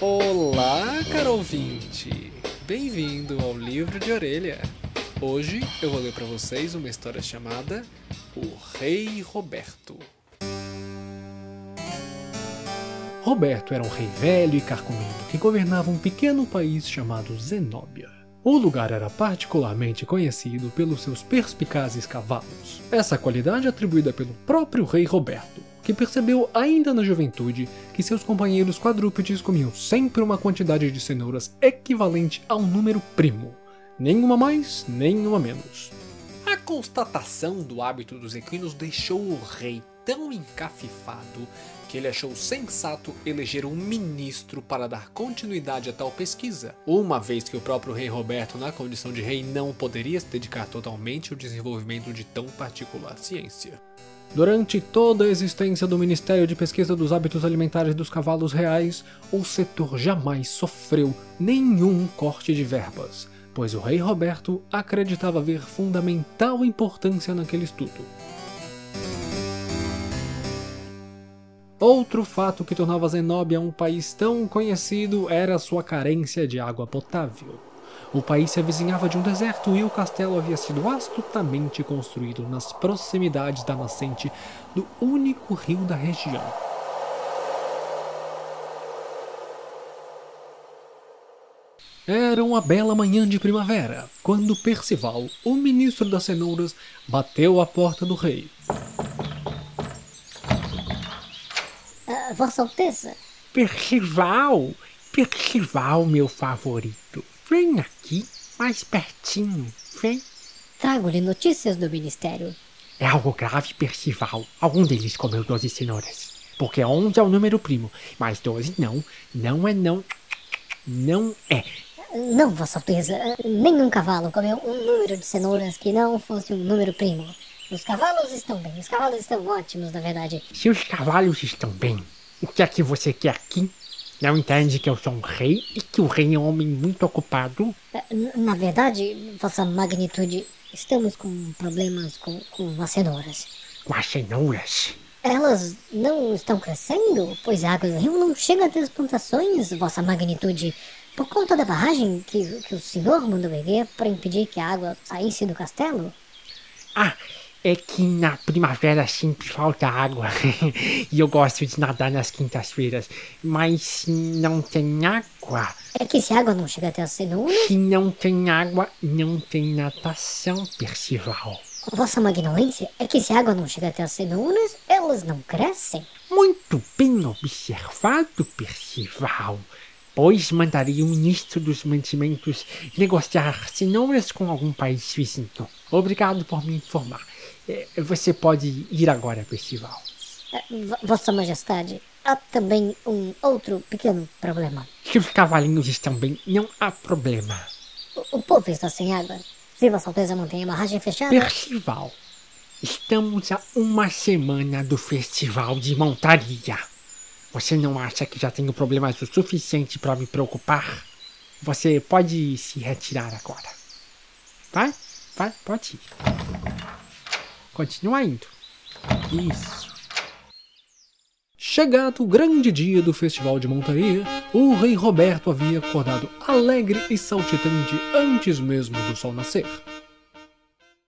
Olá, caro ouvinte! Bem-vindo ao Livro de Orelha. Hoje eu vou ler para vocês uma história chamada O Rei Roberto. Roberto era um rei velho e carcomido que governava um pequeno país chamado Zenóbia. O lugar era particularmente conhecido pelos seus perspicazes cavalos. Essa qualidade atribuída pelo próprio rei Roberto, que percebeu ainda na juventude que seus companheiros quadrúpedes comiam sempre uma quantidade de cenouras equivalente a um número primo, nenhuma mais, nenhuma menos. A constatação do hábito dos equinos deixou o rei tão encafifado que ele achou sensato eleger um ministro para dar continuidade a tal pesquisa, uma vez que o próprio rei Roberto, na condição de rei, não poderia se dedicar totalmente ao desenvolvimento de tão particular ciência. Durante toda a existência do Ministério de Pesquisa dos Hábitos Alimentares dos Cavalos Reais, o setor jamais sofreu nenhum corte de verbas, pois o rei Roberto acreditava ver fundamental importância naquele estudo. Outro fato que tornava Zenóbia um país tão conhecido era sua carência de água potável. O país se avizinhava de um deserto e o castelo havia sido astutamente construído nas proximidades da nascente do único rio da região. Era uma bela manhã de primavera, quando Percival, o ministro das cenouras, bateu à porta do rei. Vossa Alteza. Percival, Percival, meu favorito. Vem aqui, mais pertinho, vem. Trago-lhe notícias do Ministério. É algo grave, Percival. Algum deles comeu 12 cenouras. Porque 11 é o número primo, mas 12 não. Não é não. Não é. Não, Vossa Alteza. Nenhum cavalo comeu um número de cenouras que não fosse um número primo. Os cavalos estão bem. Os cavalos estão ótimos, na verdade. Se os cavalos estão bem, o que é que você quer aqui? Não entende que eu sou um rei e que o rei é um homem muito ocupado? Na verdade, Vossa Magnitude, estamos com problemas com, com as cenouras. Com as cenouras? Elas não estão crescendo, pois a água do rio não chega até as plantações, Vossa Magnitude, por conta da barragem que, que o senhor mandou erguer para impedir que a água saísse do castelo. Ah, é que na primavera sempre falta água e eu gosto de nadar nas quintas-feiras, mas se não tem água. É que se a água não chega até as cenouras. Se não tem água, não tem natação, Percival. Vossa Magnolência, é que se a água não chega até as cenouras, elas não crescem. Muito bem observado, Percival. Pois mandaria o ministro dos mantimentos negociar cenouras com algum país vizinho. Obrigado por me informar. É, você pode ir agora, Percival. É, Vossa Majestade, há também um outro pequeno problema. Se os cavalinhos estão bem, não há problema. O, o povo está sem água. Se Vossa Alteza mantém a barragem fechada. Percival, estamos a uma semana do festival de montaria. Você não acha que já tenho problemas o suficiente para me preocupar? Você pode se retirar agora. Vai, vai, pode ir. Continua indo. Isso. Chegado o grande dia do festival de montaria, o rei Roberto havia acordado alegre e saltitante antes mesmo do sol nascer.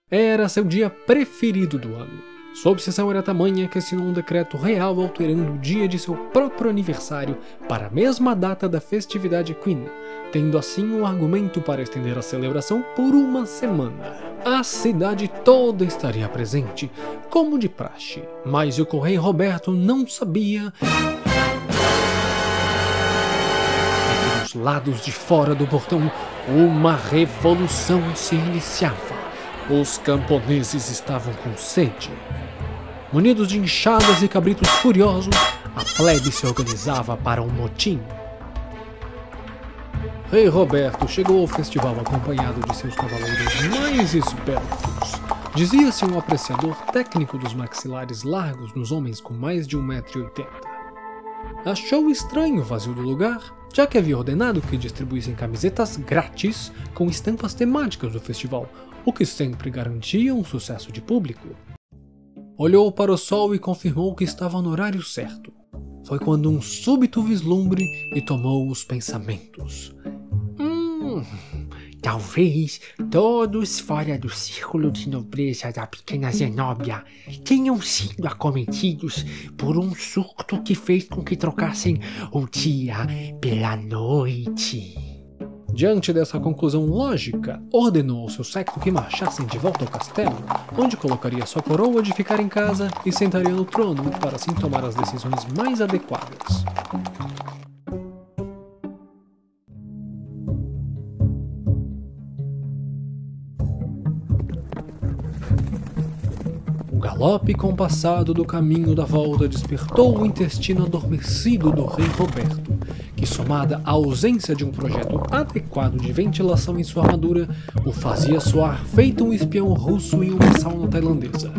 Era seu dia preferido do ano. Sua obsessão era tamanha que assinou um decreto real alterando o dia de seu próprio aniversário para a mesma data da festividade Queen, tendo assim um argumento para estender a celebração por uma semana. A cidade toda estaria presente, como de praxe, mas o rei Roberto não sabia dos lados de fora do portão uma revolução se iniciava. Os camponeses estavam com sede. Munidos de enxadas e cabritos furiosos, a plebe se organizava para um motim. Rei Roberto chegou ao festival acompanhado de seus cavaleiros mais esbeltos. Dizia-se um apreciador técnico dos maxilares largos nos homens com mais de 1,80m. Achou estranho o vazio do lugar, já que havia ordenado que distribuíssem camisetas grátis com estampas temáticas do festival, o que sempre garantia um sucesso de público. Olhou para o sol e confirmou que estava no horário certo. foi quando um súbito vislumbre lhe tomou os pensamentos. Talvez todos fora do círculo de nobreza da pequena Zenóbia tenham sido acometidos por um surto que fez com que trocassem o dia pela noite. Diante dessa conclusão lógica, ordenou ao seu séquito que marchassem de volta ao castelo, onde colocaria sua coroa de ficar em casa e sentaria no trono para assim tomar as decisões mais adequadas. Galope compassado do caminho da volta despertou o intestino adormecido do rei Roberto, que, somada à ausência de um projeto adequado de ventilação em sua armadura, o fazia soar feito um espião russo em uma sauna tailandesa.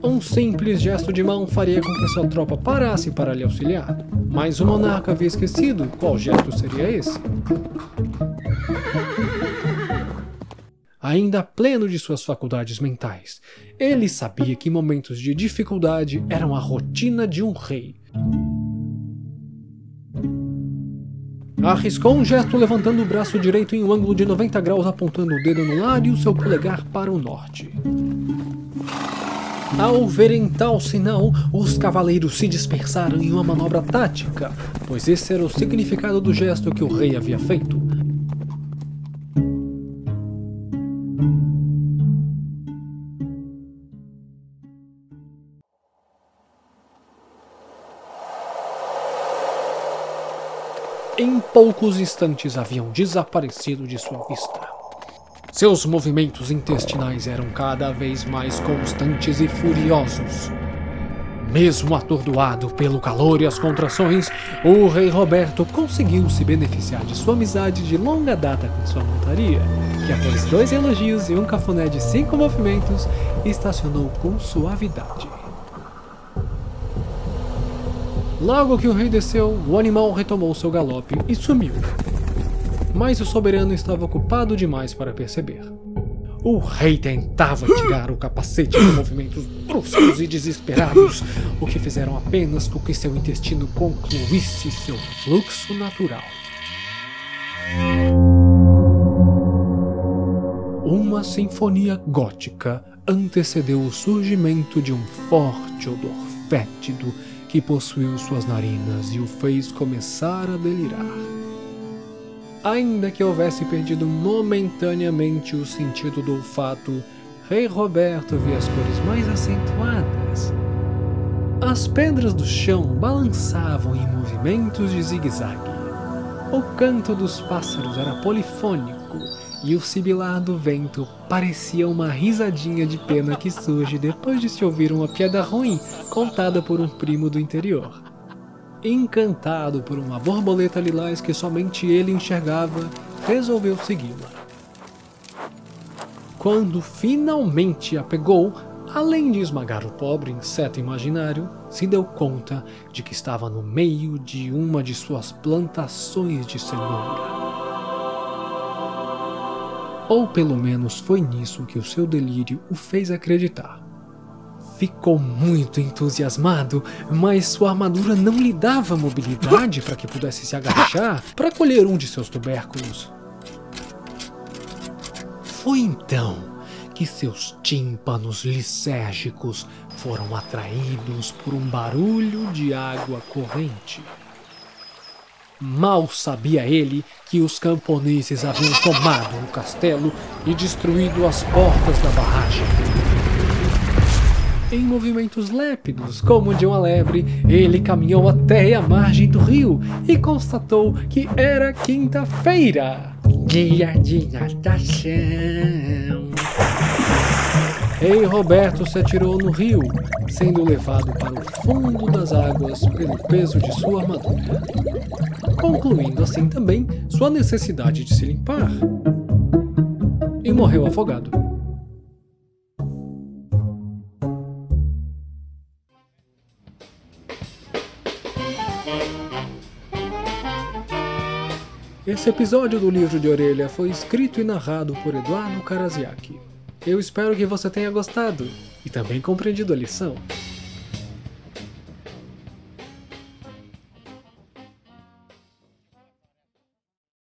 Um simples gesto de mão faria com que sua tropa parasse para lhe auxiliar, mas o monarca havia esquecido qual gesto seria esse. Ainda pleno de suas faculdades mentais, ele sabia que momentos de dificuldade eram a rotina de um rei. Arriscou um gesto levantando o braço direito em um ângulo de 90 graus, apontando o dedo no ar e o seu polegar para o norte. Ao verem tal sinal, os cavaleiros se dispersaram em uma manobra tática, pois esse era o significado do gesto que o rei havia feito. Poucos instantes haviam desaparecido de sua vista. Seus movimentos intestinais eram cada vez mais constantes e furiosos. Mesmo atordoado pelo calor e as contrações, o rei Roberto conseguiu se beneficiar de sua amizade de longa data com sua montaria, que após dois elogios e um cafuné de cinco movimentos, estacionou com suavidade. Logo que o rei desceu, o animal retomou seu galope e sumiu. Mas o soberano estava ocupado demais para perceber. O rei tentava tirar o capacete com movimentos bruscos e desesperados, o que fizeram apenas com que seu intestino concluísse seu fluxo natural. Uma sinfonia gótica antecedeu o surgimento de um forte odor fétido que possuiu suas narinas e o fez começar a delirar. Ainda que houvesse perdido momentaneamente o sentido do olfato, Rei Roberto via as cores mais acentuadas. As pedras do chão balançavam em movimentos de zigue-zague. O canto dos pássaros era polifônico e o sibilar do vento parecia uma risadinha de pena que surge depois de se ouvir uma piada ruim contada por um primo do interior. Encantado por uma borboleta lilás que somente ele enxergava, resolveu segui-la. Quando finalmente a pegou, além de esmagar o pobre inseto imaginário, se deu conta de que estava no meio de uma de suas plantações de cenoura. Ou pelo menos foi nisso que o seu delírio o fez acreditar. Ficou muito entusiasmado, mas sua armadura não lhe dava mobilidade para que pudesse se agachar para colher um de seus tubérculos. Foi então que seus tímpanos lisérgicos foram atraídos por um barulho de água corrente. Mal sabia ele que os camponeses haviam tomado o castelo e destruído as portas da barragem. Em movimentos lépidos, como de uma lebre, ele caminhou até a margem do rio e constatou que era quinta-feira, dia de natação. Rei Roberto se atirou no rio, sendo levado para o fundo das águas pelo peso de sua armadura, concluindo assim também sua necessidade de se limpar. E morreu afogado. Esse episódio do Livro de Orelha foi escrito e narrado por Eduardo Karaziaki. Eu espero que você tenha gostado e também compreendido a lição.